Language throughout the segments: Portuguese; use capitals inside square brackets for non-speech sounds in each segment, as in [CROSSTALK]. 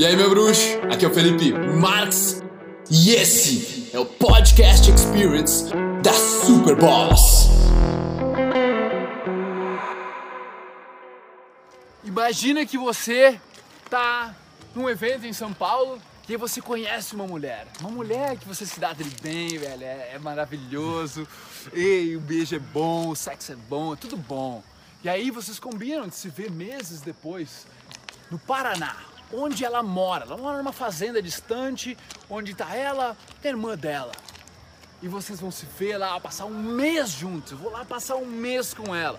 E aí, meu bruxo? Aqui é o Felipe Marx e esse é o Podcast Experience da Super Boss. Imagina que você tá num evento em São Paulo e aí você conhece uma mulher. Uma mulher que você se dá dele bem, velho, é, é maravilhoso. E o beijo é bom, o sexo é bom, é tudo bom. E aí vocês combinam de se ver meses depois no Paraná onde ela mora. Ela mora numa fazenda distante, onde está ela a irmã dela. E vocês vão se ver lá, passar um mês juntos. Eu vou lá passar um mês com ela.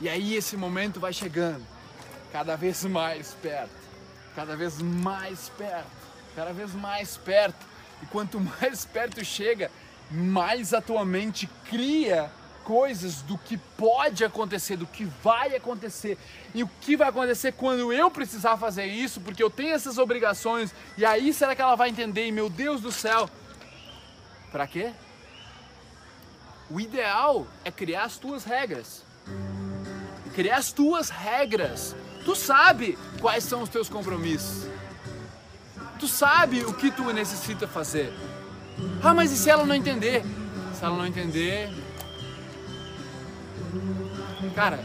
E aí esse momento vai chegando, cada vez mais perto, cada vez mais perto, cada vez mais perto. E quanto [LAUGHS] mais perto chega, mais a tua mente cria coisas do que pode acontecer, do que vai acontecer e o que vai acontecer quando eu precisar fazer isso, porque eu tenho essas obrigações. E aí será que ela vai entender? E meu Deus do céu, para quê? O ideal é criar as tuas regras. Criar as tuas regras. Tu sabe quais são os teus compromissos. Tu sabe o que tu necessita fazer. Ah, mas e se ela não entender? Se ela não entender, Cara,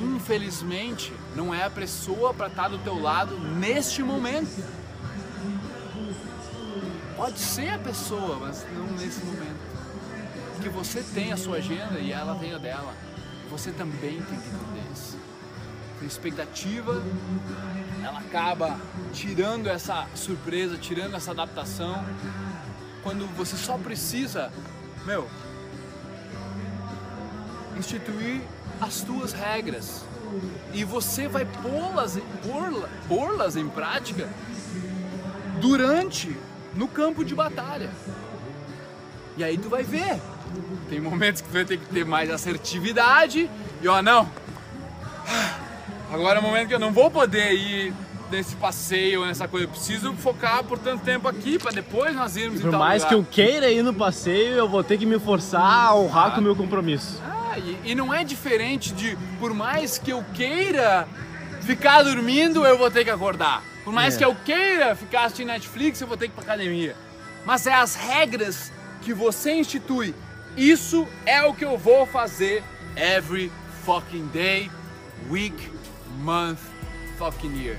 infelizmente não é a pessoa para estar tá do teu lado neste momento. Pode ser a pessoa, mas não nesse momento. Porque você tem a sua agenda e ela tem a dela. Você também tem que entender isso. A expectativa, ela acaba tirando essa surpresa, tirando essa adaptação, quando você só precisa, meu, instituir as tuas regras e você vai pô-las pô-las em prática durante no campo de batalha. E aí tu vai ver. Tem momentos que tu vai ter que ter mais assertividade e ó, não. Agora é o momento que eu não vou poder ir nesse passeio, nessa coisa. Eu preciso focar por tanto tempo aqui para depois nós irmos Por mais lugar. que eu queira ir no passeio, eu vou ter que me forçar a honrar ah. com o meu compromisso. Ah, e, e não é diferente de, por mais que eu queira ficar dormindo, eu vou ter que acordar. Por mais é. que eu queira ficar assistindo Netflix, eu vou ter que ir pra academia. Mas é as regras que você institui. Isso é o que eu vou fazer every fucking day, week, month, fucking year.